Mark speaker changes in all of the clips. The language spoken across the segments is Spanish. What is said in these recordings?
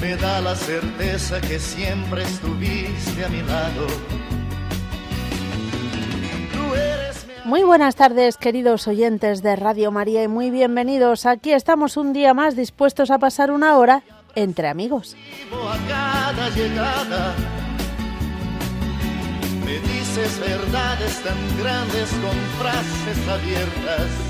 Speaker 1: me da la certeza que siempre estuviste a mi lado.
Speaker 2: Muy buenas tardes, queridos oyentes de Radio María, y muy bienvenidos. Aquí estamos un día más dispuestos a pasar una hora entre amigos.
Speaker 1: me dices verdades tan grandes con frases abiertas.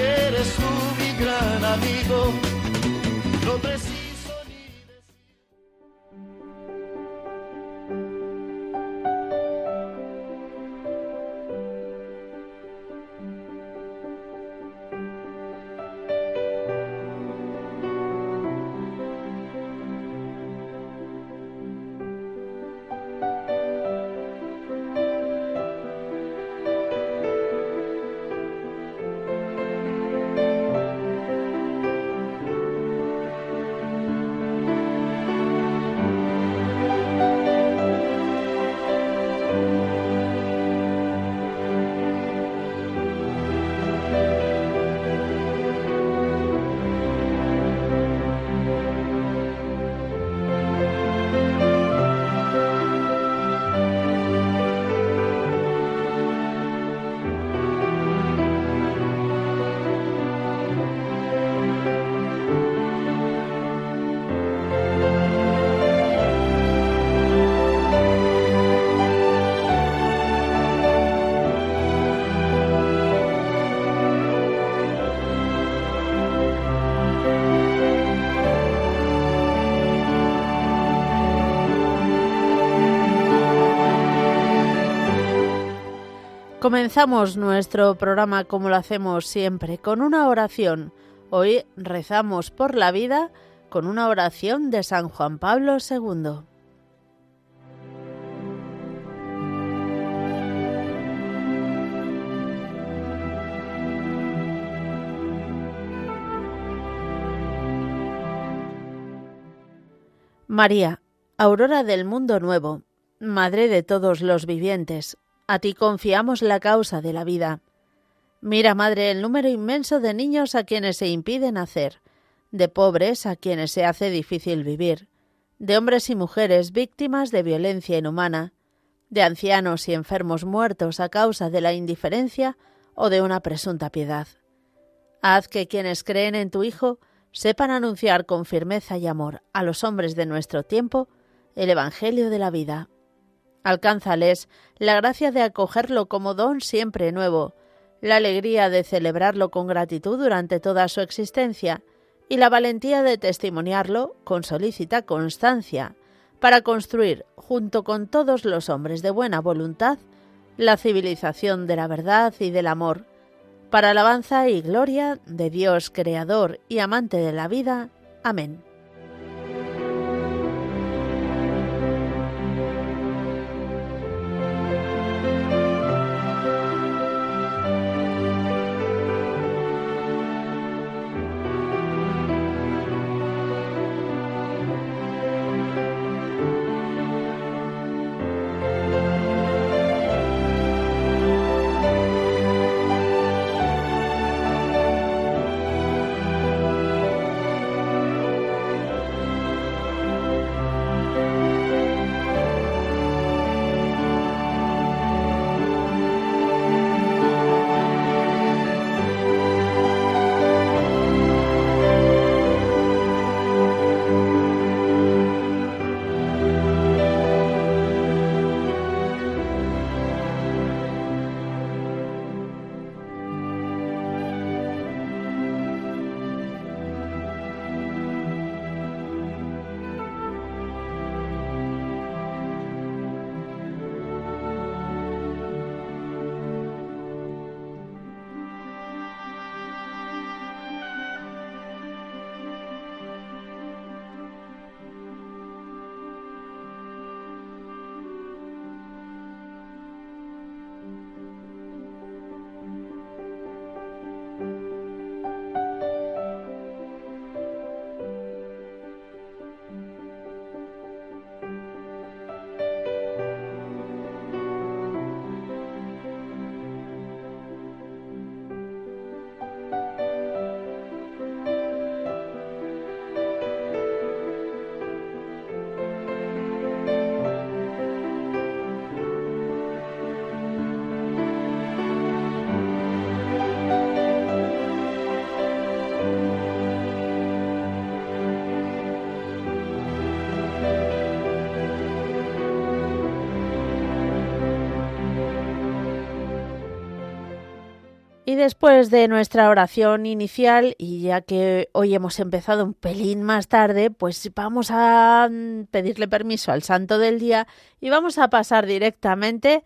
Speaker 1: que eres tú mi gran amigo. No preciso
Speaker 2: Comenzamos nuestro programa como lo hacemos siempre, con una oración. Hoy rezamos por la vida con una oración de San Juan Pablo II. María, aurora del mundo nuevo, Madre de todos los vivientes, a ti confiamos la causa de la vida. Mira, Madre, el número inmenso de niños a quienes se impide nacer, de pobres a quienes se hace difícil vivir, de hombres y mujeres víctimas de violencia inhumana, de ancianos y enfermos muertos a causa de la indiferencia o de una presunta piedad. Haz que quienes creen en tu Hijo sepan anunciar con firmeza y amor a los hombres de nuestro tiempo el Evangelio de la vida. Alcánzales la gracia de acogerlo como don siempre nuevo, la alegría de celebrarlo con gratitud durante toda su existencia y la valentía de testimoniarlo con solícita constancia para construir, junto con todos los hombres de buena voluntad, la civilización de la verdad y del amor, para alabanza y gloria de Dios Creador y amante de la vida. Amén. Y después de nuestra oración inicial, y ya que hoy hemos empezado un pelín más tarde, pues vamos a mm, pedirle permiso al santo del día y vamos a pasar directamente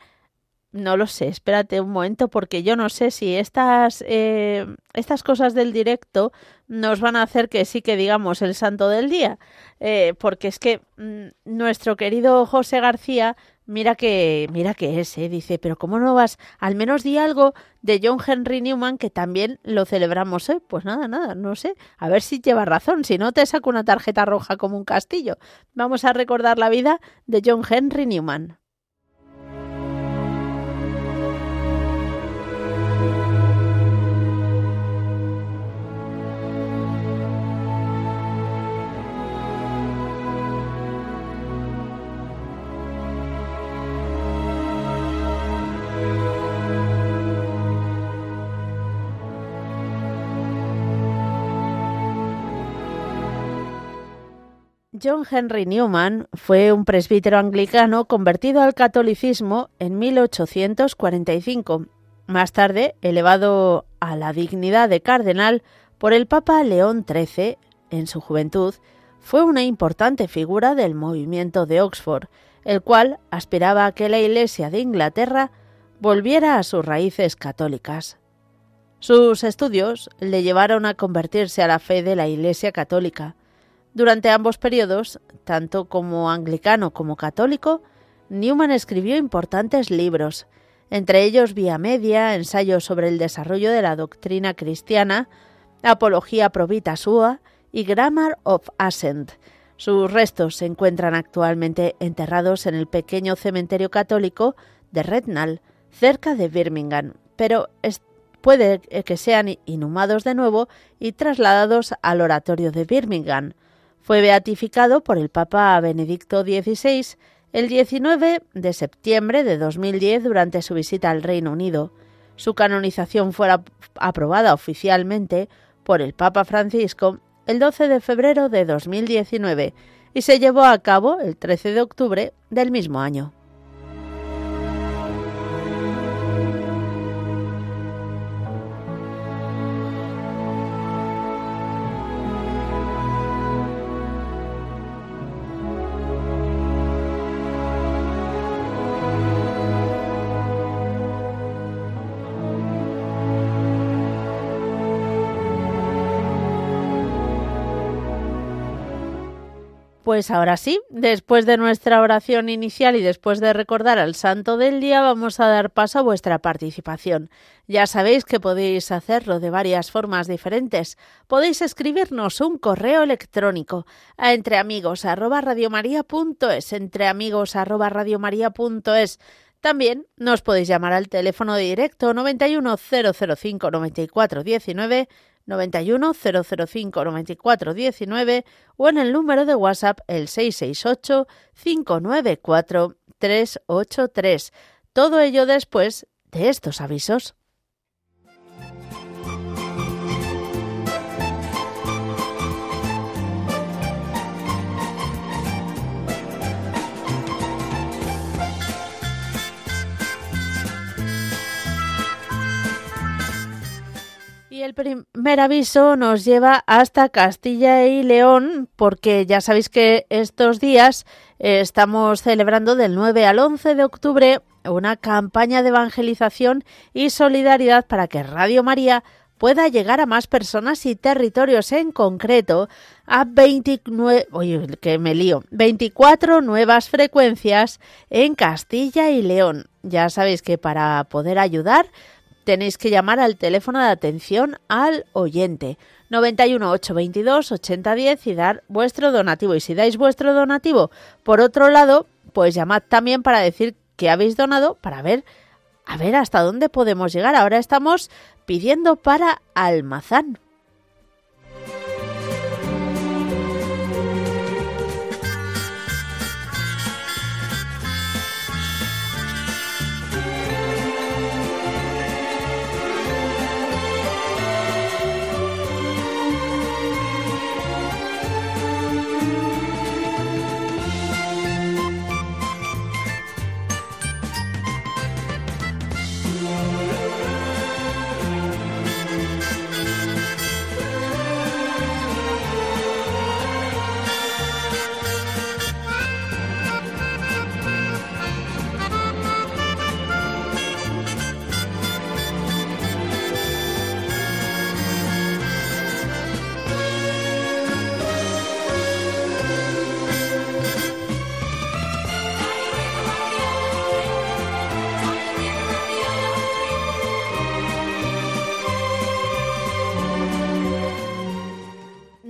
Speaker 2: no lo sé, espérate un momento porque yo no sé si estas, eh, estas cosas del directo nos van a hacer que sí que digamos el santo del día, eh, porque es que mm, nuestro querido José García, mira que, mira que es, eh, dice, pero ¿cómo no vas? Al menos di algo de John Henry Newman que también lo celebramos hoy. Pues nada, nada, no sé, a ver si lleva razón, si no te saco una tarjeta roja como un castillo. Vamos a recordar la vida de John Henry Newman. John Henry Newman fue un presbítero anglicano convertido al catolicismo en 1845, más tarde elevado a la dignidad de cardenal por el Papa León XIII en su juventud, fue una importante figura del movimiento de Oxford, el cual aspiraba a que la Iglesia de Inglaterra volviera a sus raíces católicas. Sus estudios le llevaron a convertirse a la fe de la Iglesia católica, durante ambos periodos, tanto como anglicano como católico, Newman escribió importantes libros, entre ellos Vía Media, Ensayo sobre el desarrollo de la doctrina cristiana, Apología Provita Sua y Grammar of Ascent. Sus restos se encuentran actualmente enterrados en el pequeño cementerio católico de Rednall, cerca de Birmingham, pero puede que sean inhumados de nuevo y trasladados al oratorio de Birmingham, fue beatificado por el Papa Benedicto XVI el 19 de septiembre de 2010 durante su visita al Reino Unido. Su canonización fue aprobada oficialmente por el Papa Francisco el 12 de febrero de 2019 y se llevó a cabo el 13 de octubre del mismo año. Pues ahora sí, después de nuestra oración inicial y después de recordar al santo del día, vamos a dar paso a vuestra participación. Ya sabéis que podéis hacerlo de varias formas diferentes. Podéis escribirnos un correo electrónico a entreamigos@radiomaria.es, entreamigos@radiomaria.es. También nos podéis llamar al teléfono directo 91005 9419 91 005 94 19 o en el número de WhatsApp el 668 594 383. Todo ello después de estos avisos. El primer aviso nos lleva hasta Castilla y León, porque ya sabéis que estos días eh, estamos celebrando del 9 al 11 de octubre una campaña de evangelización y solidaridad para que Radio María pueda llegar a más personas y territorios, en concreto a 29, oye, que me lío, 24 nuevas frecuencias en Castilla y León. Ya sabéis que para poder ayudar tenéis que llamar al teléfono de atención al oyente 91 822 8010 y dar vuestro donativo. Y si dais vuestro donativo, por otro lado, pues llamad también para decir que habéis donado para ver a ver hasta dónde podemos llegar. Ahora estamos pidiendo para Almazán.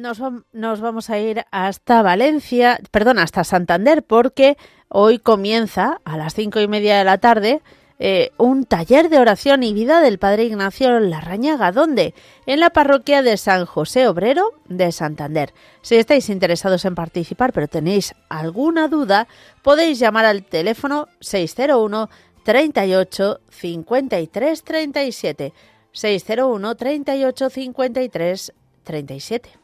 Speaker 2: Nos, nos, vamos a ir hasta Valencia, perdón, hasta Santander, porque hoy comienza a las cinco y media de la tarde eh, un taller de oración y vida del Padre Ignacio Larrañaga. ¿Dónde? En la parroquia de San José Obrero de Santander. Si estáis interesados en participar pero tenéis alguna duda, podéis llamar al teléfono 601 38 53 37. 601 38 53 37.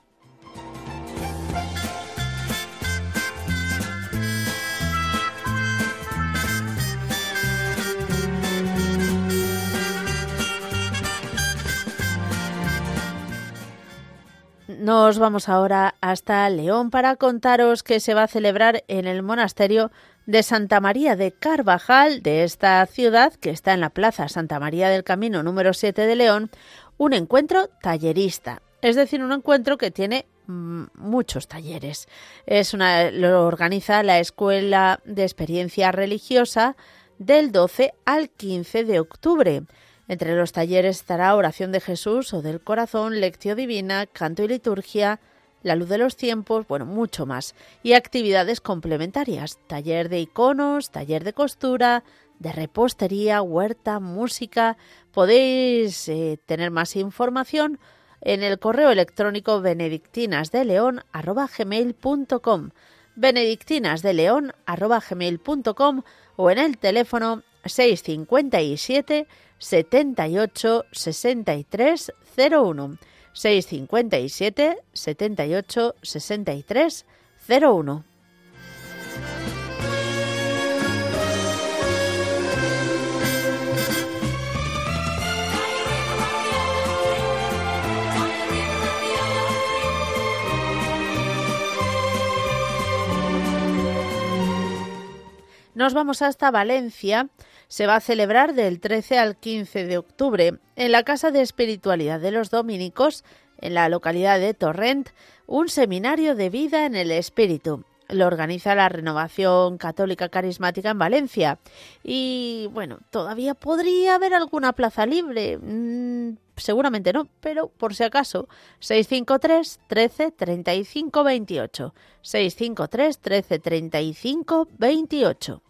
Speaker 2: Nos vamos ahora hasta León para contaros que se va a celebrar en el monasterio de Santa María de Carvajal de esta ciudad, que está en la Plaza Santa María del Camino número 7 de León, un encuentro tallerista. Es decir, un encuentro que tiene mm, muchos talleres. Es una, lo organiza la Escuela de Experiencia Religiosa del 12 al 15 de octubre. Entre los talleres estará Oración de Jesús o del Corazón, Lección Divina, Canto y Liturgia, La Luz de los Tiempos, bueno, mucho más. Y actividades complementarias, taller de iconos, taller de costura, de repostería, huerta, música. Podéis eh, tener más información en el correo electrónico benedictinasdeleon.com benedictinasdeleon.com o en el teléfono 657 78 63 01 657 78 63 01 Nos vamos hasta Valencia se va a celebrar del 13 al 15 de octubre en la Casa de Espiritualidad de los Dominicos, en la localidad de Torrent, un seminario de vida en el espíritu. Lo organiza la Renovación Católica Carismática en Valencia. Y bueno, todavía podría haber alguna plaza libre. Mm, seguramente no, pero por si acaso, 653 13 35 28. 653 13 35 28.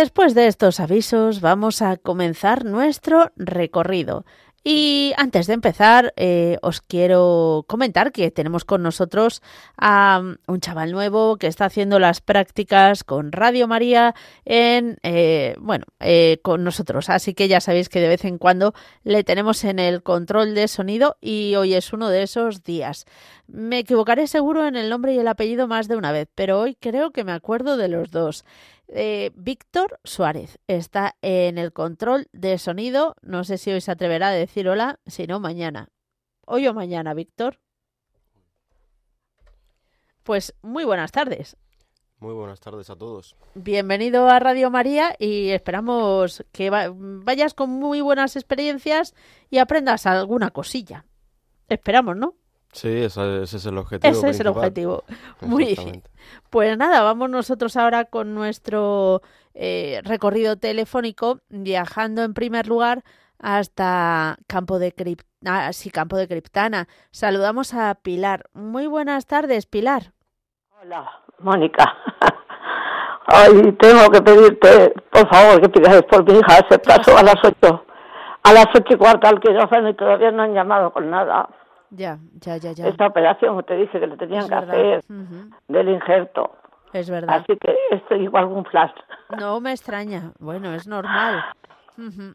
Speaker 2: Después de estos avisos vamos a comenzar nuestro recorrido. Y antes de empezar, eh, os quiero comentar que tenemos con nosotros a un chaval nuevo que está haciendo las prácticas con Radio María en, eh, bueno, eh, con nosotros. Así que ya sabéis que de vez en cuando le tenemos en el control de sonido y hoy es uno de esos días. Me equivocaré seguro en el nombre y el apellido más de una vez, pero hoy creo que me acuerdo de los dos. Eh, Víctor Suárez está en el control de sonido. No sé si hoy se atreverá a decir hola, si no, mañana. Hoy o mañana, Víctor. Pues muy buenas tardes.
Speaker 3: Muy buenas tardes a todos.
Speaker 2: Bienvenido a Radio María y esperamos que vayas con muy buenas experiencias y aprendas alguna cosilla. Esperamos, ¿no?
Speaker 3: Sí, ese, es el objetivo.
Speaker 2: Ese es el objetivo. Muy bien. Pues nada, vamos nosotros ahora con nuestro eh, recorrido telefónico, viajando en primer lugar hasta Campo de, ah, Campo de Criptana. Saludamos a Pilar. Muy buenas tardes, Pilar.
Speaker 4: Hola, Mónica. Hoy tengo que pedirte, por favor, que pidas por mi hija. Se pasó a las ocho. A las ocho y cuarto al quirófano y todavía no han llamado con nada.
Speaker 2: Ya, ya, ya, ya.
Speaker 4: Esta operación, te dice que le tenían que hacer del injerto.
Speaker 2: Es verdad.
Speaker 4: Así que esto igual un flash.
Speaker 2: No me extraña. Bueno, es normal.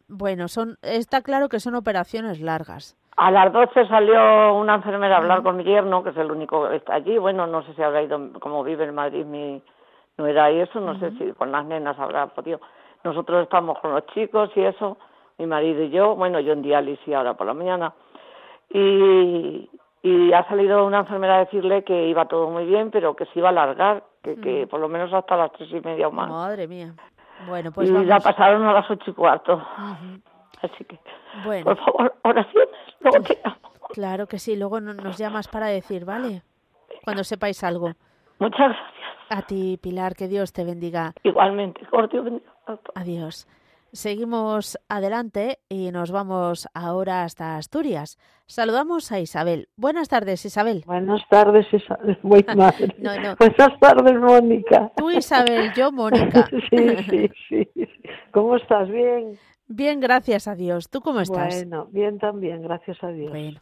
Speaker 2: Bueno, son está claro que son operaciones largas.
Speaker 4: A las 12 salió una enfermera a hablar con mi yerno, que es el único que está allí. Bueno, no sé si habrá ido, como vive en Madrid mi era y eso, no sé si con las nenas habrá podido. Nosotros estamos con los chicos y eso, mi marido y yo. Bueno, yo en diálisis ahora por la mañana y, y ha salido una enfermera a decirle que iba todo muy bien, pero que se iba a alargar, que, que mm. por lo menos hasta las tres y media o más.
Speaker 2: Madre mía. Bueno, pues
Speaker 4: y la pasaron a las ocho y cuarto. Así que, bueno. por favor, oraciones, luego te llamo.
Speaker 2: Claro que sí, luego nos llamas para decir, ¿vale? Cuando sepáis algo.
Speaker 4: Muchas gracias.
Speaker 2: A ti, Pilar, que Dios te bendiga.
Speaker 4: Igualmente, Dios bendiga.
Speaker 2: Adiós. Seguimos adelante y nos vamos ahora hasta Asturias. Saludamos a Isabel. Buenas tardes, Isabel.
Speaker 5: Buenas tardes, Isabel. Buenas tardes, Mónica.
Speaker 2: Tú, Isabel, yo, Mónica.
Speaker 5: sí, sí, sí. ¿Cómo estás? ¿Bien?
Speaker 2: Bien, gracias a Dios. ¿Tú cómo estás?
Speaker 5: Bueno, bien también, gracias a Dios. Bueno.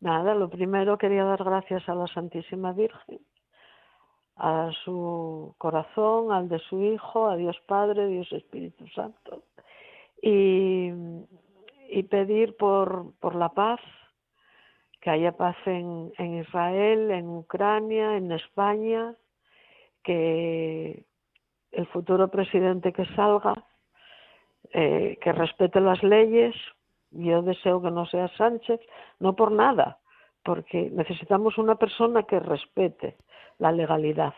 Speaker 5: Nada, lo primero quería dar gracias a la Santísima Virgen, a su corazón, al de su Hijo, a Dios Padre, Dios Espíritu Santo y, y pedir por, por la paz, que haya paz en, en Israel, en Ucrania, en España, que el futuro presidente que salga, eh, que respete las leyes. Yo deseo que no sea Sánchez, no por nada, porque necesitamos una persona que respete la legalidad.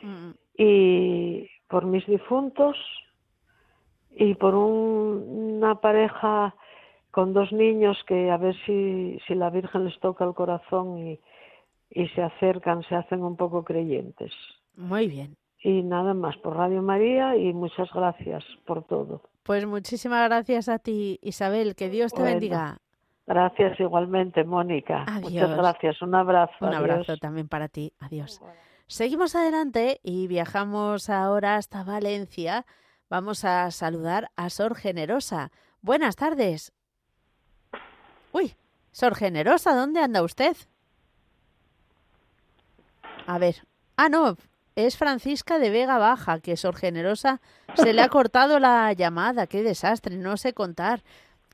Speaker 5: Mm. Y por mis difuntos, y por una pareja con dos niños que a ver si, si la Virgen les toca el corazón y, y se acercan, se hacen un poco creyentes.
Speaker 2: Muy bien.
Speaker 5: Y nada más, por Radio María y muchas gracias por todo.
Speaker 2: Pues muchísimas gracias a ti, Isabel. Que Dios te bendiga.
Speaker 5: Gracias igualmente, Mónica. Muchas gracias. Un abrazo.
Speaker 2: Un abrazo también para ti. Adiós. Seguimos adelante y viajamos ahora hasta Valencia Vamos a saludar a Sor Generosa. Buenas tardes. Uy, Sor Generosa, ¿dónde anda usted? A ver. Ah, no, es Francisca de Vega Baja, que Sor Generosa se le ha cortado la llamada. Qué desastre, no sé contar.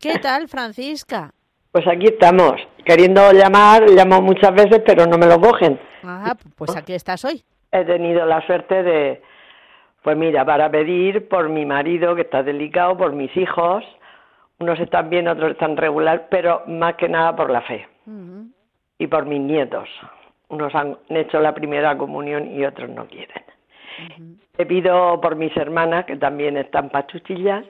Speaker 2: ¿Qué tal, Francisca?
Speaker 4: Pues aquí estamos, queriendo llamar, llamo muchas veces, pero no me lo cogen.
Speaker 2: Ah, pues aquí estás hoy.
Speaker 4: He tenido la suerte de, pues mira, para pedir por mi marido que está delicado, por mis hijos, unos están bien, otros están regular, pero más que nada por la fe. Y por mis nietos. Unos han hecho la primera comunión y otros no quieren. Te pido por mis hermanas, que también están pachuchillas,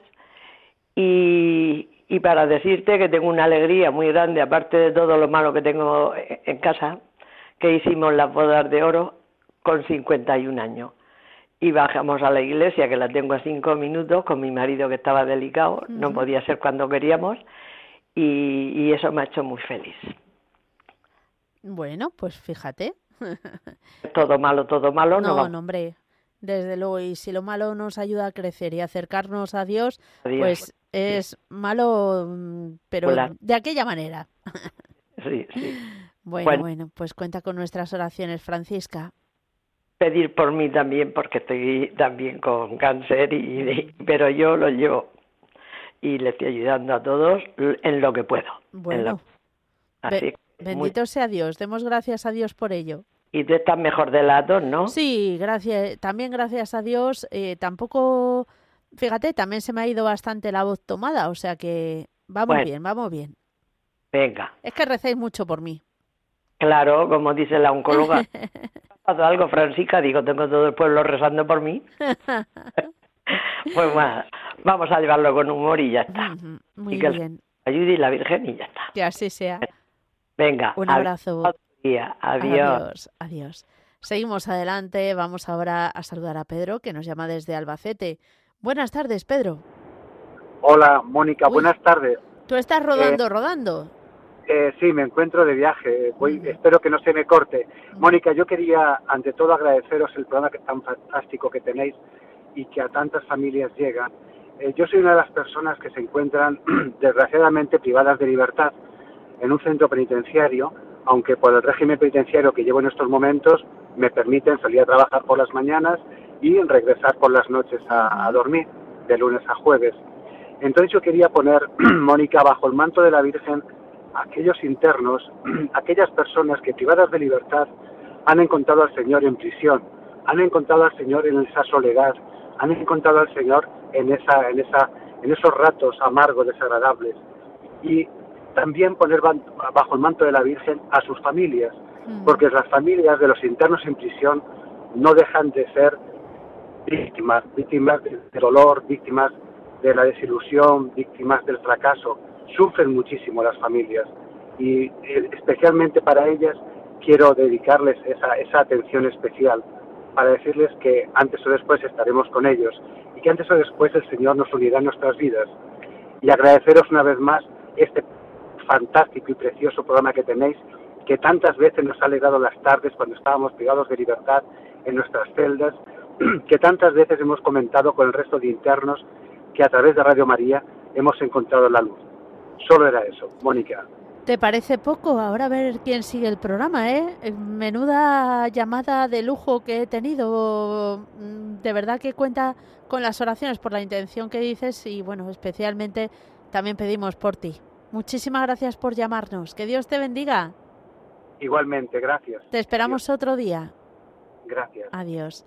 Speaker 4: y, y para decirte que tengo una alegría muy grande, aparte de todo lo malo que tengo en casa, que hicimos las bodas de oro con 51 años y bajamos a la iglesia, que la tengo a cinco minutos, con mi marido que estaba delicado, no podía ser cuando queríamos, y, eso me ha hecho muy feliz.
Speaker 2: Bueno, pues fíjate.
Speaker 4: todo malo, todo malo,
Speaker 2: no. No, no, hombre, desde luego, y si lo malo nos ayuda a crecer y acercarnos a Dios, pues Es malo, mm, pero de aquella manera.
Speaker 4: Sí, sí.
Speaker 2: Bueno, bueno, pues cuenta con nuestras oraciones, Francisca.
Speaker 4: Pedir por mí también, porque estoy también con cáncer, y, pero yo lo llevo y le estoy ayudando a todos en lo que puedo.
Speaker 2: Bueno, bendito sea Dios, demos gracias a Dios por ello.
Speaker 4: Y tú estás mejor de lado, ¿no?
Speaker 2: Sí, gracias, también gracias a Dios. Eh, tampoco, fíjate, también se me ha ido bastante la voz tomada, o sea que vamos bien, vamos bien.
Speaker 4: Venga.
Speaker 2: Es que recéis mucho por mí.
Speaker 4: Claro, como dice la oncóloga. ¿Ha algo, Francisca? Digo, tengo todo el pueblo rezando por mí. pues bueno, vamos a llevarlo con humor y ya está.
Speaker 2: Muy y que
Speaker 4: bien. Ayude y la Virgen y ya está.
Speaker 2: Que así sea.
Speaker 4: Venga.
Speaker 2: Un abrazo.
Speaker 4: Adiós.
Speaker 2: Adiós. Adiós. Seguimos adelante. Vamos ahora a saludar a Pedro, que nos llama desde Albacete. Buenas tardes, Pedro.
Speaker 6: Hola, Mónica. Buenas tardes.
Speaker 2: ¿Tú estás rodando, eh, rodando?
Speaker 6: Eh, sí, me encuentro de viaje. Voy, espero que no se me corte. Mónica, yo quería, ante todo, agradeceros el programa que tan fantástico que tenéis y que a tantas familias llega. Eh, yo soy una de las personas que se encuentran, desgraciadamente, privadas de libertad en un centro penitenciario, aunque por el régimen penitenciario que llevo en estos momentos me permiten salir a trabajar por las mañanas y regresar por las noches a dormir, de lunes a jueves. Entonces yo quería poner, Mónica, bajo el manto de la Virgen, aquellos internos, aquellas personas que privadas de libertad han encontrado al Señor en prisión, han encontrado al Señor en esa soledad, han encontrado al Señor en esa, en esa, en esos ratos amargos, desagradables. Y también poner bajo el manto de la Virgen a sus familias, mm. porque las familias de los internos en prisión no dejan de ser víctimas, víctimas del dolor, víctimas de la desilusión, víctimas del fracaso sufren muchísimo las familias y eh, especialmente para ellas quiero dedicarles esa, esa atención especial para decirles que antes o después estaremos con ellos y que antes o después el Señor nos unirá en nuestras vidas. Y agradeceros una vez más este fantástico y precioso programa que tenéis, que tantas veces nos ha alegrado las tardes cuando estábamos privados de libertad en nuestras celdas, que tantas veces hemos comentado con el resto de internos que a través de Radio María hemos encontrado la luz. Solo era eso, Mónica.
Speaker 2: ¿Te parece poco? Ahora a ver quién sigue el programa, ¿eh? Menuda llamada de lujo que he tenido. Mm, de verdad que cuenta con las oraciones por la intención que dices y, bueno, especialmente también pedimos por ti. Muchísimas gracias por llamarnos. Que Dios te bendiga.
Speaker 6: Igualmente, gracias.
Speaker 2: Te esperamos otro día.
Speaker 6: Gracias.
Speaker 2: Adiós.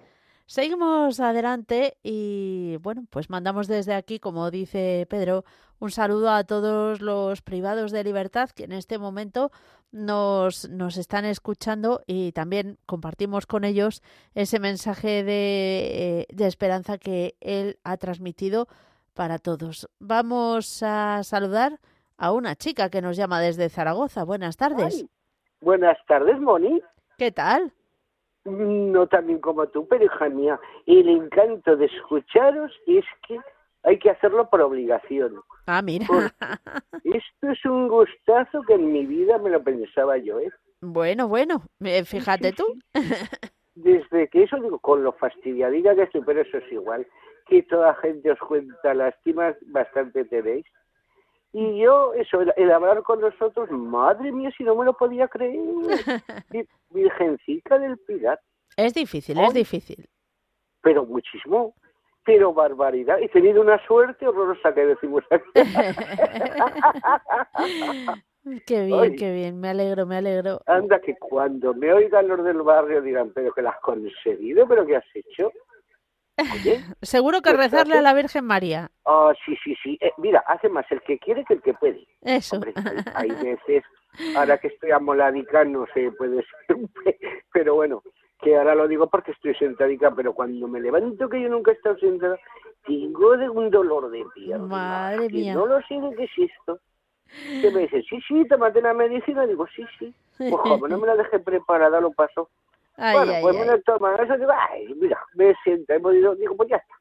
Speaker 2: Seguimos adelante y bueno, pues mandamos desde aquí, como dice Pedro, un saludo a todos los privados de libertad que en este momento nos, nos están escuchando y también compartimos con ellos ese mensaje de, eh, de esperanza que él ha transmitido para todos. Vamos a saludar a una chica que nos llama desde Zaragoza. Buenas tardes.
Speaker 7: buenas tardes, Moni.
Speaker 2: ¿Qué tal?
Speaker 7: No tan bien como tú, pero hija mía, el encanto de escucharos es que hay que hacerlo por obligación.
Speaker 2: Ah, mira.
Speaker 7: esto es un gustazo que en mi vida me lo pensaba yo, ¿eh?
Speaker 2: Bueno, bueno, eh, fíjate tú.
Speaker 7: Desde que eso digo, con lo fastidiadita que estoy, pero eso es igual, que toda gente os cuenta lástimas, bastante tenéis. Y yo, eso, el, hablar con nosotros, madre mía, si no me lo podía creer. Virgencita del pirata.
Speaker 2: Es difícil, es difícil.
Speaker 7: Pero muchísimo. Pero barbaridad. He tenido una suerte horrorosa que decimos aquí.
Speaker 2: Qué bien, qué bien, me alegro, me alegro.
Speaker 7: Anda, que cuando me oigan los del barrio dirán, pero que las has conseguido, pero que has hecho.
Speaker 2: Seguro que pues rezarle a la Virgen María.
Speaker 7: Oh, sí, sí, sí. Eh, mira, hace más el que quiere que el que puede.
Speaker 2: Eso.
Speaker 7: hay, veces, ahora que estoy amoladica, no sé, puede ser, pero bueno, que ahora lo digo porque estoy sentadica, pero cuando me levanto, que yo nunca he estado sentada, tengo de un dolor de pierna.
Speaker 2: Madre mía.
Speaker 7: No lo sé de qué es esto. Que me dice, sí, sí, tómate la medicina. Digo, sí, sí. Pues como no me la dejé preparada, lo paso bueno, pues me lo toma eso, digo, ay, mira, me sienta, hemos ido, digo, pues ya está,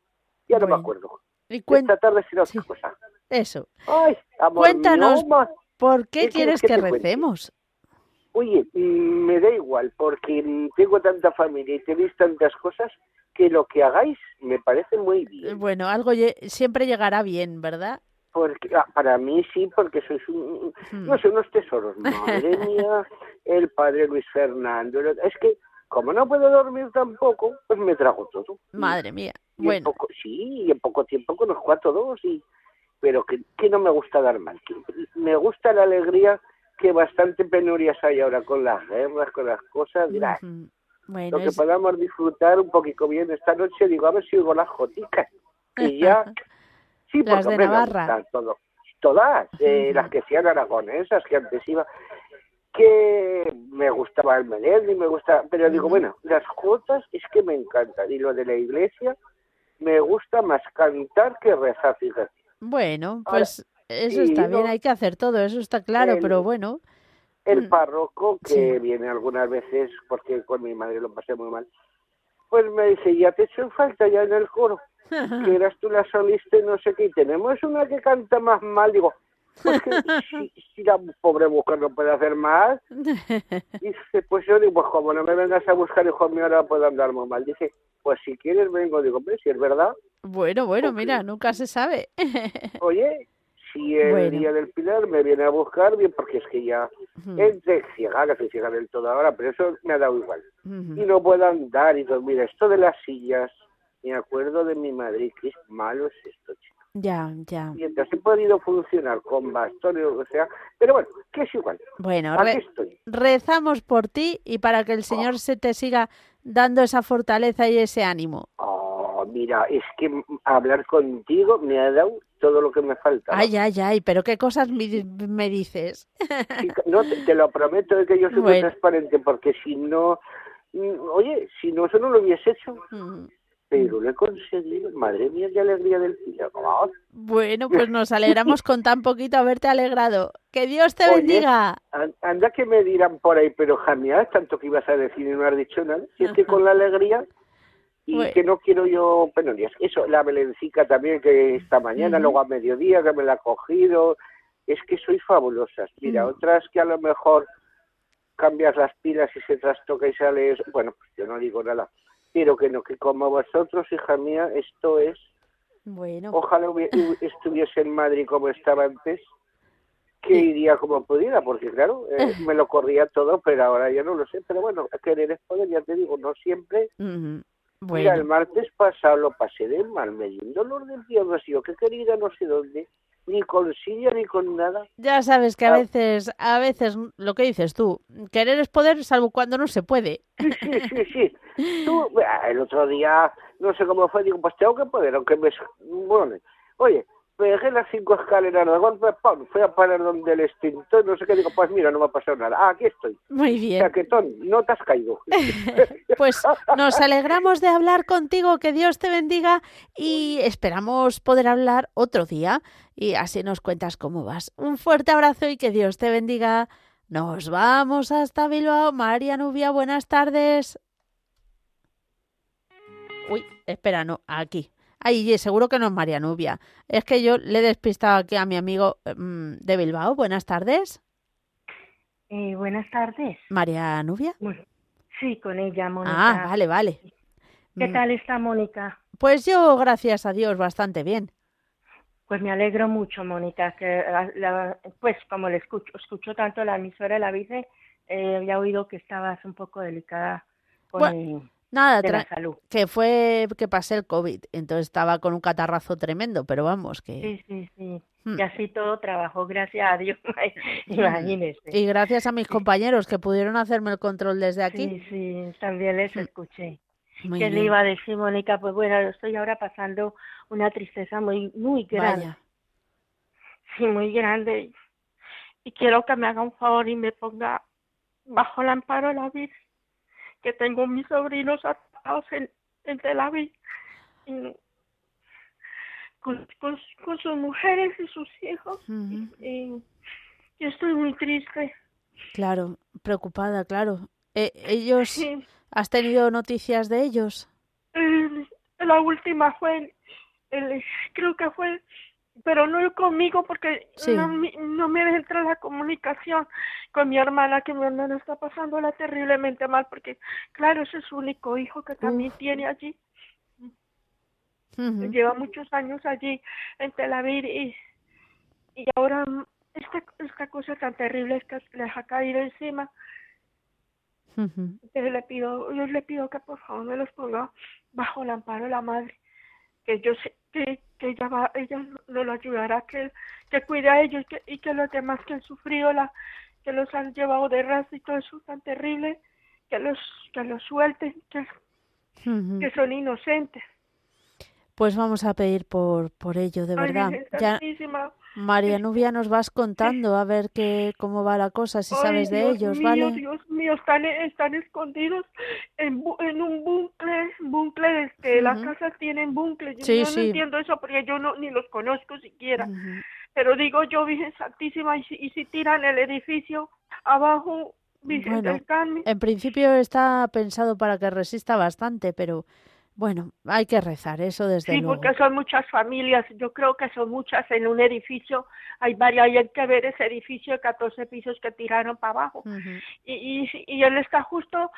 Speaker 7: ya no me acuerdo.
Speaker 2: Y Esta
Speaker 7: tarde será otra cosa.
Speaker 2: Eso.
Speaker 7: Ay, amor
Speaker 2: Cuéntanos, ¿por qué, quieres que, recemos?
Speaker 7: Oye, mm, me da igual, porque tengo tanta familia y tenéis tantas cosas que lo que hagáis me parece muy bien.
Speaker 2: Bueno, algo siempre llegará bien, ¿verdad?
Speaker 7: Porque, ah, para mí sí, porque sois un, hmm. no sé, unos tesoros. Madre mía, el padre Luis Fernando. Es que, como no puedo dormir tampoco, pues me trago todo.
Speaker 2: Madre mía. bueno.
Speaker 7: sí, y en poco tiempo conozco a todos, y, pero que, que no me gusta dar mal. me gusta la alegría que bastante penurias hay ahora con las guerras, con las cosas. bueno, lo que podamos disfrutar un poquito bien esta noche, digo, a ver si oigo las joticas. Y ya
Speaker 2: Sí, las de Navarra.
Speaker 7: Todo, todas, eh, las que sean aragonesas, que antes iba, que me gustaba el Melendi, me gusta, pero digo, bueno, las jotas es que me encantan, y lo de la iglesia, me gusta más cantar que rezar, fíjate.
Speaker 2: Bueno, pues eso está bien, hay que hacer todo, eso está claro, pero bueno.
Speaker 7: El mm. párroco, que viene algunas veces, porque con mi madre lo pasé muy mal, pues me dice, ya te he hecho falta ya en el coro que eras tú la solista y no sé qué, y tenemos una que canta más mal, digo, pues si, la pobre mujer no puede hacer más, dice, pues yo digo, pues como no me vengas a buscar, hijo mío, ahora puedo andar muy mal, dice, pues si quieres vengo, digo, pues si es verdad.
Speaker 2: Bueno, bueno, mira, nunca se sabe.
Speaker 7: Oye, si el día del Pilar me viene a buscar, bien, porque es que ya es de ciega, que soy ciega del todo ahora, pero eso me ha dado igual. Y no puedo andar y todo. Mira, esto de las sillas, me acuerdo de mi madre, qué malo es esto, chico.
Speaker 2: Ya, ya.
Speaker 7: Y entonces he podido funcionar con bastón o lo que sea, pero bueno, que es igual.
Speaker 2: Bueno, rezamos por ti y para que el Señor se te siga dando esa fortaleza y ese ánimo.
Speaker 7: Oh, mira, es que hablar contigo me ha dado todo lo que me falta.
Speaker 2: Ay, ay, ay, pero qué cosas me, dices.
Speaker 7: no, te, lo prometo de que yo soy muy transparente, porque si no, mm, oye, si no, eso no lo hubiese hecho. Mm pero lo he conseguido. Madre mía, qué alegría del cielo.
Speaker 2: Bueno, pues nos alegramos con tan poquito haberte alegrado. Que Dios te bendiga.
Speaker 7: Anda que me dirán por ahí, pero jamás tanto que ibas a decir y no has dicho nada. Si es que con la alegría y que no quiero yo penurias. Eso, la melencica también que esta mañana, luego a mediodía que me la ha cogido. Es que soy fabulosas. Mira, otras que a lo mejor cambias las pilas y se trastoca y sale Bueno, pues yo no digo nada pero que no, que como vosotros, hija mía, esto es...
Speaker 2: Bueno.
Speaker 7: Ojalá estuviese en Madrid como estaba antes, que iría como pudiera, porque claro, eh, me lo corría todo, pero ahora ya no lo sé. Pero bueno, querer es poder, ya te digo, no siempre. Bueno. Mira, el martes pasado lo pasé de mal, me un dolor de piernas, yo que quería no sé dónde, ni con silla ni con nada.
Speaker 2: Ya sabes que a ah. veces, a veces, lo que dices tú, querer es poder, salvo cuando no se puede.
Speaker 7: Sí, sí, sí, sí. Tú, el otro día, no sé cómo fue, digo, pues tengo que poder, aunque me... Bueno, oye, las cinco escaleras de golpe, ¡pum! fui a parar donde el extintor, no sé qué, digo, pues mira, no me ha pasado nada. Ah, aquí estoy.
Speaker 2: Muy bien.
Speaker 7: Chaquetón, no te has caído.
Speaker 2: pues nos alegramos de hablar contigo, que Dios te bendiga y esperamos poder hablar otro día y así nos cuentas cómo vas. Un fuerte abrazo y que Dios te bendiga. Nos vamos hasta Bilbao. María Nubia, buenas tardes. Uy, espera, no, aquí. Ay, seguro que no es María Nubia. Es que yo le he despistado aquí a mi amigo mm, de Bilbao. Buenas tardes.
Speaker 8: Eh, buenas tardes.
Speaker 2: ¿María Nubia?
Speaker 8: Sí, con ella, Mónica.
Speaker 2: Ah, vale, vale.
Speaker 8: ¿Qué mm. tal está Mónica?
Speaker 2: Pues yo, gracias a Dios, bastante bien.
Speaker 8: Pues me alegro mucho, Mónica, que pues como le escucho, escucho tanto la emisora la vice, eh, había oído que estabas un poco delicada con
Speaker 2: Nada, que fue que pasé el COVID, entonces estaba con un catarrazo tremendo, pero vamos, que...
Speaker 8: Sí, sí, sí. Hmm. Y así todo trabajó, gracias a Dios, imagínese.
Speaker 2: Y gracias a mis compañeros que pudieron hacerme el control desde aquí.
Speaker 8: Sí, sí, también les hmm. escuché. ¿Qué le iba a decir, Mónica? Pues bueno, estoy ahora pasando una tristeza muy, muy grande. Sí, muy grande. Y quiero que me haga un favor y me ponga bajo el amparo de la Virgen que tengo mis sobrinos atados en, en Tel Aviv con, con, sus mujeres y sus hijos. y, yo estoy muy triste.
Speaker 2: Claro, preocupada, claro. Eh, ¿Ellos, has tenido noticias de ellos?
Speaker 8: la última fue, el, creo que fue pero no conmigo porque no, no, me entra la comunicación con mi hermana, que mi hermana está pasándola terriblemente mal porque, claro, ese es su único hijo que también tiene allí. Lleva muchos años allí en Tel Aviv y, y ahora esta, esta cosa tan terrible es que les ha caído encima. Entonces le pido, yo le pido que por favor me los ponga bajo el amparo de la madre, que yo sé que, que ella va, ella no lo ayudará, que, que cuide a ellos que, y que los demás que han sufrido la, que los han llevado de raza y todo eso tan terrible, que los, que los suelten, que, que son inocentes.
Speaker 2: Pues vamos a pedir por, por ello, de verdad. ya, María Nubia, nos vas contando a ver qué, cómo va la cosa, si sabes de ellos, ¿vale?
Speaker 8: Dios mío, están, están escondidos en, en un bucle, bucle, este, las casas tienen bucles. Yo no, entiendo eso porque yo no ni los conozco siquiera. Pero digo yo, Virgen Santísima, y si, y si tiran el edificio abajo, Virgen del Carmen.
Speaker 2: En principio está pensado para que resista bastante, pero bueno, hay que rezar, eso desde
Speaker 8: luego. Sí, porque son muchas familias, yo creo que son muchas en un edificio, hay varias, hay que ver ese edificio de 14 pisos que tiraron para abajo. y, y, y, él está justo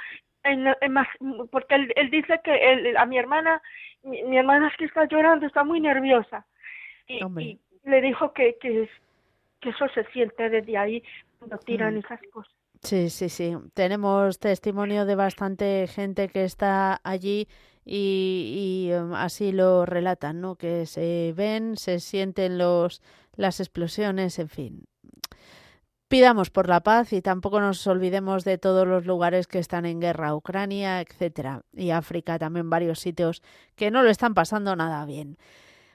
Speaker 8: en, más, porque él, él dice que a mi hermana, mi, hermana es que está llorando, está muy nerviosa. Y, le dijo que, que, que eso se siente desde ahí cuando tiran esas cosas.
Speaker 2: Sí, sí, sí. Tenemos testimonio de bastante gente que está allí y, em, así lo relatan, ¿no? Que se ven, se sienten los las explosiones, en fin. Pidamos por la paz y tampoco nos olvidemos de todos los lugares que están en guerra, Ucrania, etcétera, y África también varios sitios que no lo están pasando nada bien.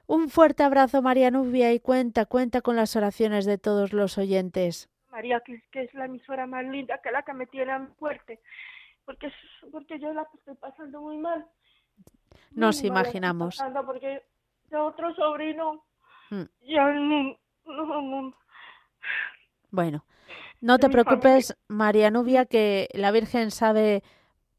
Speaker 2: Un fuerte abrazo, María Nubia, y cuenta, cuenta con las oraciones de todos los oyentes.
Speaker 8: María, que, que es la emisora más linda, que la que me tiene fuerte, porque, porque yo la estoy pasando muy mal
Speaker 2: nos imaginamos.
Speaker 8: Porque otro sobrino mm. ya
Speaker 2: Bueno, no te preocupes, María Nubia, que la Virgen sabe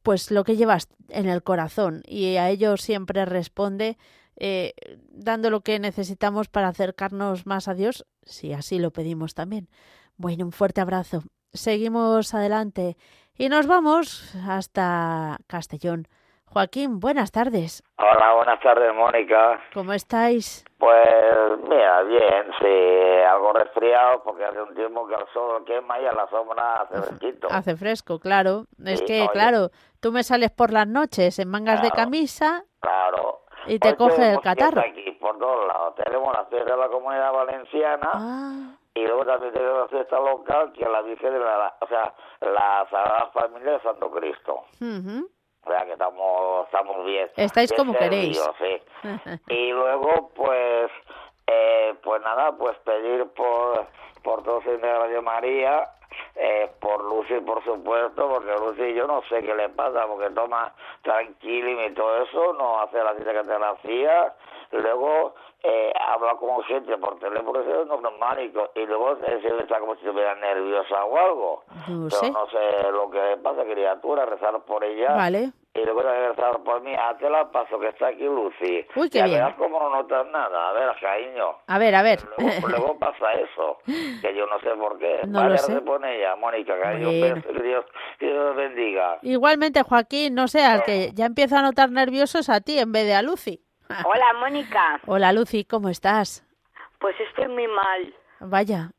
Speaker 2: pues lo que llevas en el corazón y a ello siempre responde eh, dando lo que necesitamos para acercarnos más a Dios, si así lo pedimos también. Bueno, un fuerte abrazo. Seguimos adelante y nos vamos hasta Castellón. Joaquín, buenas tardes.
Speaker 9: Hola, buenas tardes, Mónica.
Speaker 2: ¿Cómo estáis?
Speaker 9: Pues, mira, bien, sí, algo resfriado porque hace un tiempo que el sol quema y a la sombra hace fresquito.
Speaker 2: Hace fresco, claro. es que, claro, tú me sales por las noches en mangas de camisa.
Speaker 9: Claro.
Speaker 2: Y te coge el catarro.
Speaker 9: aquí, por todos lados. Tenemos la fiesta de la Comunidad Valenciana.
Speaker 2: Ah.
Speaker 9: Y luego también tenemos la fiesta local, que es la Virgen de la... O sea, la Sagrada Familia de Santo Cristo o sea que estamos estamos bien
Speaker 2: estáis como queréis
Speaker 9: sí. y luego pues eh, pues nada pues pedir por por todos los de Radio María eh, por Lucy por supuesto porque Lucy yo no sé qué le pasa porque toma tranquilo y todo eso no hace la cita que te la hacía luego eh, habla con gente por teléfono es normal y, luego se está como si estuviera nerviosa o algo.
Speaker 2: No sé.
Speaker 9: no sé lo que pasa, criatura, rezar por ella.
Speaker 2: Vale.
Speaker 9: Y luego rezar por mí, hazte la paso que está aquí Lucy.
Speaker 2: Uy, qué bien.
Speaker 9: como no notas nada. A ver, cariño.
Speaker 2: A ver, a ver.
Speaker 9: Luego, pasa eso, que yo no sé por qué.
Speaker 2: No lo sé.
Speaker 9: pone ella, Mónica, cariño. Bueno. Que Dios, que Dios bendiga.
Speaker 2: Igualmente, Joaquín, no sé, al que ya empieza a notar nerviosos a ti en vez de a Lucy.
Speaker 10: Hola, Mónica.
Speaker 2: Hola, Lucy, ¿cómo estás?
Speaker 10: Pues estoy muy mal.
Speaker 2: Vaya.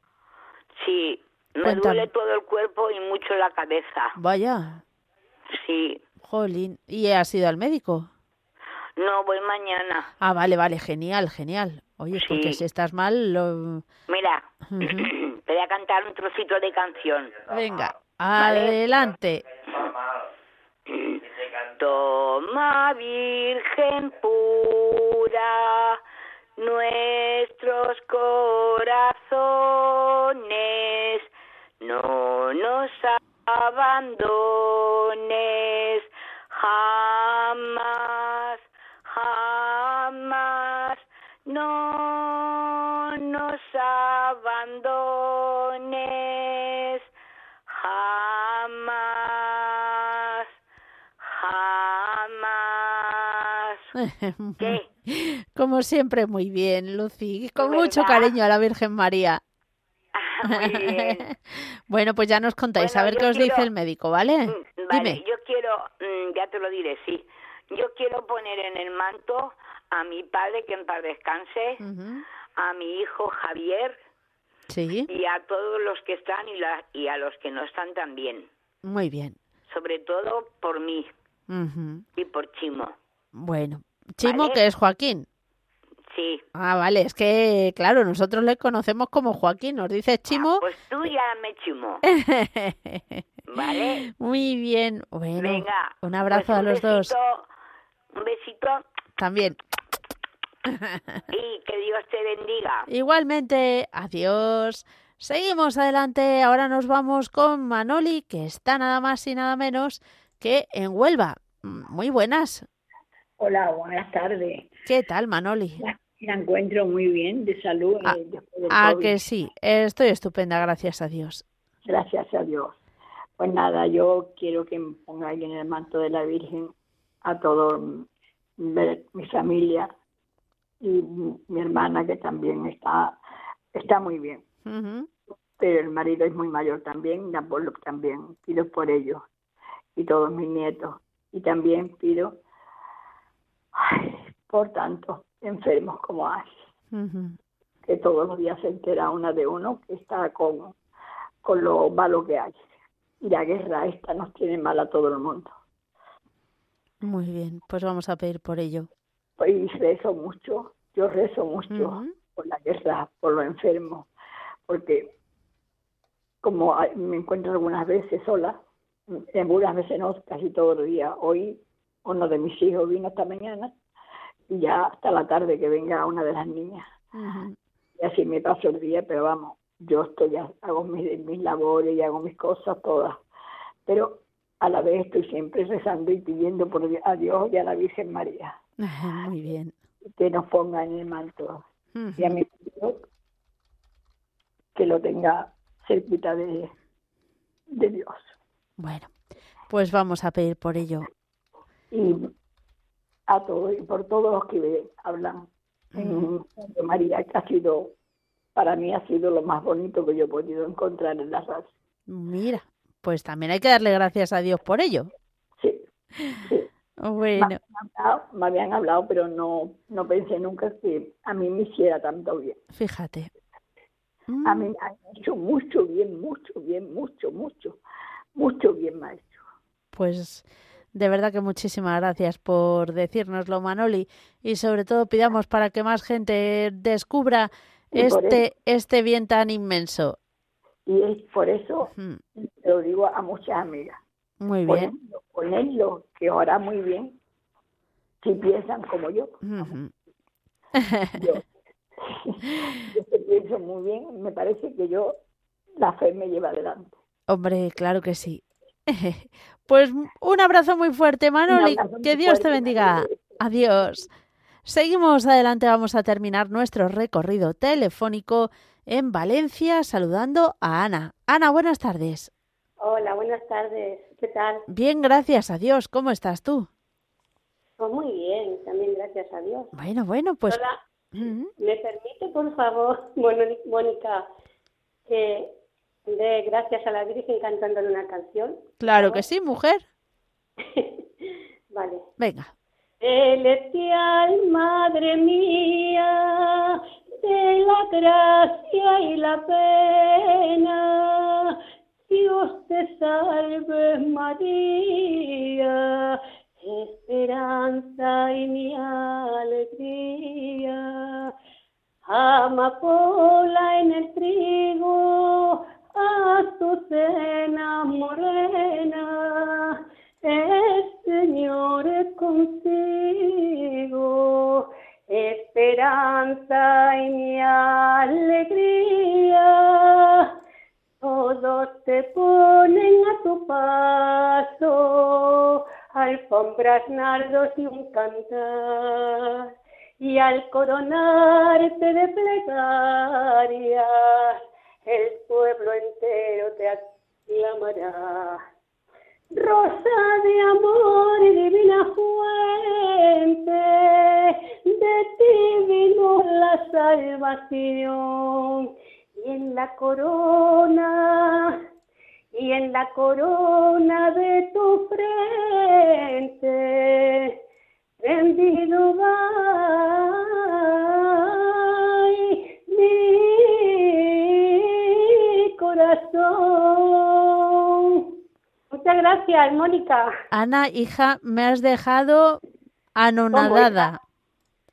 Speaker 10: Sí, me duele todo el cuerpo y mucho la cabeza.
Speaker 2: Vaya.
Speaker 10: Sí.
Speaker 2: Jolín, ¿y has ido al médico?
Speaker 10: No, voy mañana.
Speaker 2: Ah, vale, vale, genial, genial. Oye, porque si estás mal, lo...
Speaker 10: Mira, te voy a cantar un trocito de canción.
Speaker 2: Venga, adelante.
Speaker 10: Toma, Virgen pura, nuestros corazones, no nos abandones
Speaker 2: Como siempre, muy bien, Lucy. Con mucho cariño a la Virgen María. bueno, pues ya nos contáis, a ver qué os dice el médico, ¿vale? Mm,
Speaker 10: vale, yo quiero, mm, ya te lo diré, sí. Yo quiero poner en el manto a mi padre, que en paz descanse, a mi hijo Javier,
Speaker 2: Sí.
Speaker 10: Y a todos los que están y, la, y a los que no están también.
Speaker 2: Muy bien.
Speaker 10: Sobre todo por mí y por Chimo.
Speaker 2: Bueno, Chimo que es Joaquín.
Speaker 10: Sí.
Speaker 2: Ah, vale, es que, claro, nosotros le conocemos como Joaquín, nos dice Chimo.
Speaker 10: Ah, pues tú ya me Chimo. ¿Vale?
Speaker 2: Muy bien. Bueno, un abrazo pues a los dos.
Speaker 10: Un besito.
Speaker 2: También.
Speaker 10: y que Dios te bendiga.
Speaker 2: Igualmente, adiós. Seguimos adelante, ahora nos vamos con Manoli, que está nada más y nada menos que en Huelva. Muy buenas.
Speaker 11: Hola, buenas tardes.
Speaker 2: ¿Qué tal, Manoli?
Speaker 11: La, encuentro muy bien, de salud.
Speaker 2: Ah, ah que sí, estoy estupenda, gracias a Dios.
Speaker 11: Gracias a Dios. Pues nada, yo quiero que me pongáis en el manto de la Virgen a toda mi familia y mi hermana que también está, está muy bien. Pero el marido es muy mayor también, también pido por ellos y todos mis nietos. Y también pido por tanto enfermos como hay, que todos los días se entera una de uno que está con, con lo malo que hay. Y la guerra esta nos tiene mal a todo el mundo.
Speaker 2: Muy bien, pues vamos a pedir por ello.
Speaker 11: Pues rezo mucho, yo rezo mucho por la guerra, por los enfermos, porque como me encuentro algunas veces sola, algunas veces no, casi todos los días. Hoy uno de mis hijos vino esta mañana y ya hasta la tarde que venga una de las niñas. Y así me paso el día, pero vamos, yo estoy, hago mis, mis labores y hago mis cosas todas. Pero a la vez estoy siempre rezando y pidiendo por a Dios y a la Virgen María.
Speaker 2: Muy bien.
Speaker 11: Que nos ponga en el manto. Y a mi hijo que lo tenga cerquita de, de Dios.
Speaker 2: Bueno, pues vamos a pedir por ello.
Speaker 11: Y a todos y por todos los que hablan en María, que ha sido, para mí ha sido lo más bonito que yo he podido encontrar en la radio.
Speaker 2: Mira, pues también hay que darle gracias a Dios por ello.
Speaker 11: Sí.
Speaker 2: Bueno.
Speaker 11: Me, habían hablado, pero no, no pensé nunca que a mí me hiciera tanto bien.
Speaker 2: Fíjate.
Speaker 11: A mí me ha hecho mucho bien, mucho bien, mucho, mucho, mucho bien maestro.
Speaker 2: Pues de verdad que muchísimas gracias por decírnoslo, Manoli, y sobre todo pidamos para que más gente descubra este, este bien tan inmenso.
Speaker 11: Y es por eso lo digo a muchas amigas.
Speaker 2: Muy bien.
Speaker 11: Ponerlo, que ahora muy bien, si piensan como yo. yo, yo pienso muy bien, me parece que yo, la fe me lleva adelante.
Speaker 2: Hombre, claro que sí. Pues un abrazo muy fuerte, Manoli. Que Dios te bendiga. Adiós. Seguimos adelante, vamos a terminar nuestro recorrido telefónico en Valencia saludando a Ana. Ana, buenas tardes.
Speaker 12: Hola, buenas tardes. ¿Qué tal?
Speaker 2: Bien, gracias a Dios. ¿Cómo estás tú?
Speaker 12: Pues muy bien, también gracias a Dios.
Speaker 2: Bueno, bueno, pues...
Speaker 12: Hola. ¿Me permite, por favor, Mónica, que de gracias a la Virgen cantándole una canción.
Speaker 2: Claro que sí, mujer.
Speaker 12: vale.
Speaker 2: Venga.
Speaker 12: Celestial Madre mía, de la gracia y la pena, Dios te salve María, esperanza y mi alegría. Amapola en el trigo, Azucena morena, el Señor es contigo, esperanza y mi alegría. Todos te ponen a tu paso, alfombras, nardos y un cantar, y al coronarte de plegarias, el pueblo entero te aclamará. Rosa de amor y divina fuente, de ti vino la salvación. Y en la corona, y en la corona de tu frente, rendido va Muchas gracias, Mónica.
Speaker 2: Ana, hija, me has dejado anonadada.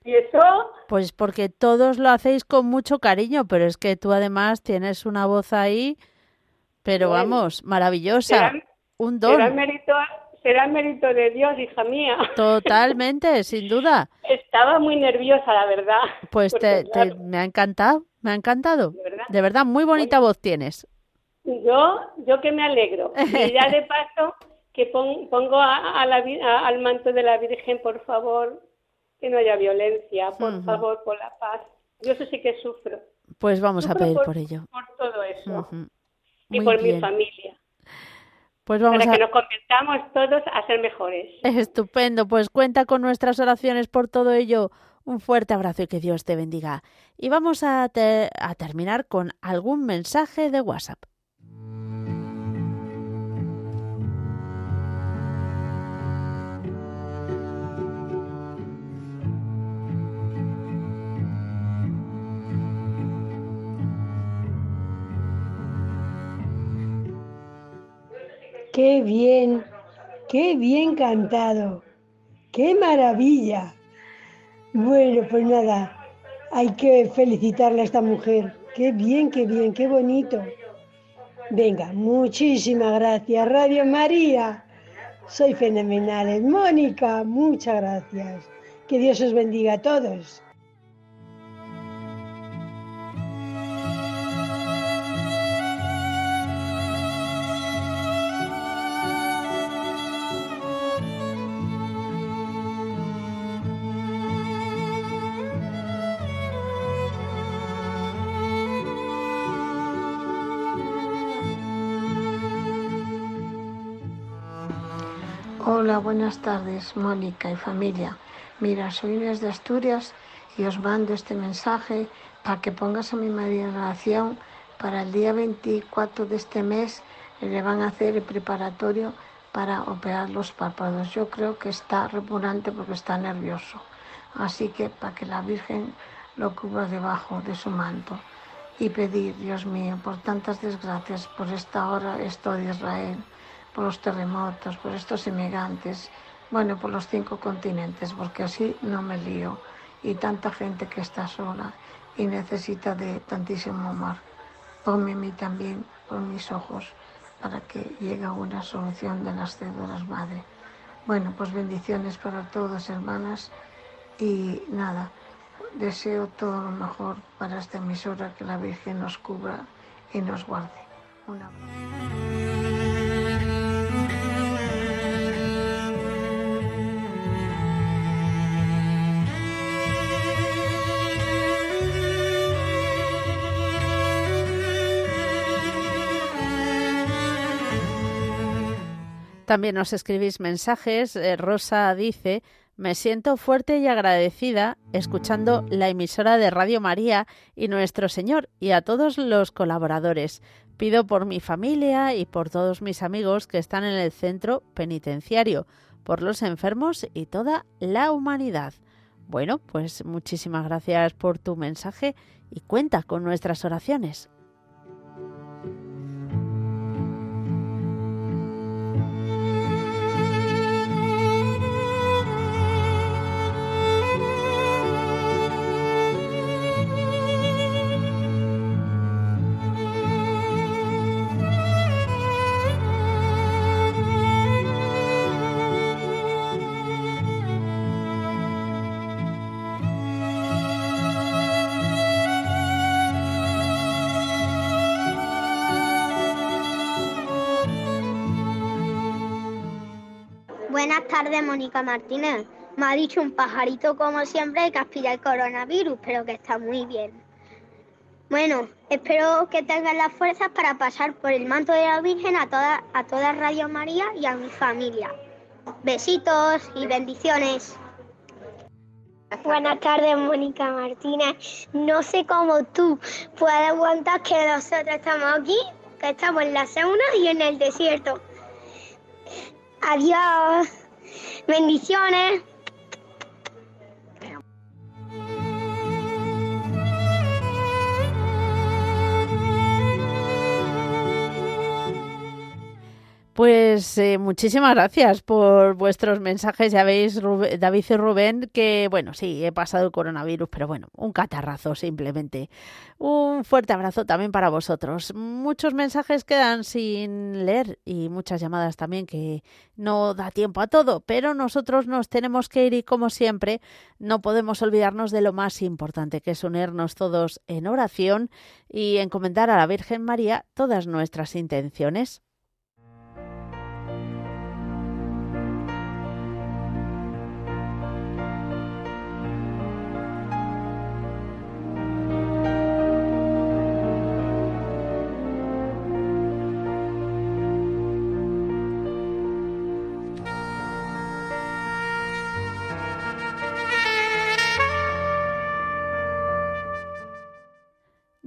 Speaker 12: ¿Y eso?
Speaker 2: Pues porque todos lo hacéis con mucho cariño, pero es que tú además tienes una voz ahí, pero vamos, maravillosa. Será, un don.
Speaker 12: Será el, mérito, será mérito de Dios, hija mía.
Speaker 2: Totalmente, sin duda.
Speaker 12: Estaba muy nerviosa, la verdad.
Speaker 2: Pues te, me ha encantado, me ha encantado. De verdad, muy bonita voz tienes.
Speaker 12: Yo, yo que me alegro. Y ya de paso que pongo a, la, al manto de la Virgen, por favor, que no haya violencia, por favor, por la paz. Yo eso sí que sufro.
Speaker 2: Pues vamos a pedir por, ello.
Speaker 12: Por todo eso. Y por mi familia.
Speaker 2: Pues vamos
Speaker 12: Para
Speaker 2: a...
Speaker 12: que nos convirtamos todos a ser mejores.
Speaker 2: Estupendo. Pues cuenta con nuestras oraciones por todo ello. Un fuerte abrazo y que Dios te bendiga. Y vamos a, a terminar con algún mensaje de WhatsApp.
Speaker 13: Qué bien, qué bien cantado, qué maravilla. Bueno, pues nada, hay que felicitarle a esta mujer. Qué bien, qué bien, qué bonito. Venga, muchísimas gracias, Radio María. Soy fenomenal. Mónica, muchas gracias. Que Dios os bendiga a todos.
Speaker 14: Hola, buenas tardes, Mónica y familia. Mira, soy Inés de Asturias y os mando este mensaje para que pongas a mi madre en relación para el día 24 de este mes le van a hacer el preparatorio para operar los párpados. Yo creo que está repugnante porque está nervioso. Así que para que la Virgen lo cubra debajo de su manto y pedir, Dios mío, por tantas desgracias, por esta hora, esto de Israel por los terremotos, por estos inmigrantes, bueno, por los cinco continentes, porque así no me lío. Y tanta gente que está sola y necesita de tantísimo amor. Ponme a mí también por mis ojos para que llegue una solución de las cédulas madre. Bueno, pues bendiciones para todos, hermanas. Y nada, deseo todo lo mejor para esta emisora, que la Virgen nos cubra y nos guarde. Una...
Speaker 2: También nos escribís mensajes. Eh, Rosa dice, me siento fuerte y agradecida escuchando la emisora de Radio María y Nuestro Señor y a todos los colaboradores. Pido por mi familia y por todos mis amigos que están en el centro penitenciario, por los enfermos y toda la humanidad. Bueno, pues muchísimas gracias por tu mensaje y cuenta con nuestras oraciones.
Speaker 15: Tardes, Mónica Martínez. Me ha dicho un pajarito, como siempre, que aspira el coronavirus, pero que está muy bien. Bueno, espero que tengan las fuerzas para pasar por el manto de la Virgen a toda, a toda Radio María y a mi familia. Besitos y bendiciones.
Speaker 16: Buenas tardes, Mónica Martínez. No sé cómo tú puedes aguantar que nosotros estamos aquí, que estamos en la sauna y en el desierto. Adiós. Bendiciones.
Speaker 2: Pues eh, muchísimas gracias por vuestros mensajes. Ya veis, David y Rubén, que bueno, sí, he pasado el coronavirus, pero bueno, un catarrazo simplemente. Un fuerte abrazo también para vosotros. Muchos mensajes quedan sin leer y muchas llamadas también que no da tiempo a todo, pero nosotros nos tenemos que ir y como siempre no podemos olvidarnos de lo más importante, que es unirnos todos en oración y encomendar a la Virgen María todas nuestras intenciones.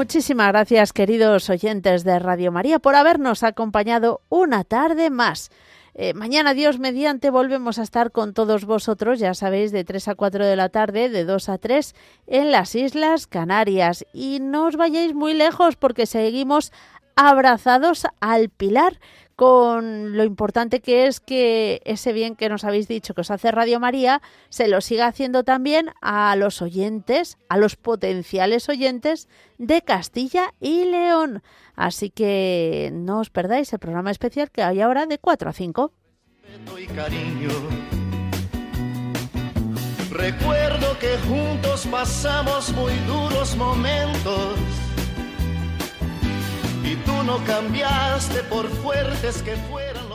Speaker 2: Muchísimas gracias, queridos oyentes de Radio María, por habernos acompañado una tarde más. Eh, mañana, Dios mediante, volvemos a estar con todos vosotros, ya sabéis, de 3 a 4 de la tarde, de 2 a 3, en las Islas Canarias. Y no os vayáis muy lejos porque seguimos abrazados al pilar con lo importante que es que ese bien que nos habéis dicho que os hace Radio María se lo siga haciendo también a los oyentes, a los potenciales oyentes de Castilla y León. Así que no os perdáis el programa especial que hay ahora de 4 a 5.
Speaker 1: Recuerdo que juntos pasamos muy duros momentos y tú no cambiaste por fuertes que fueron.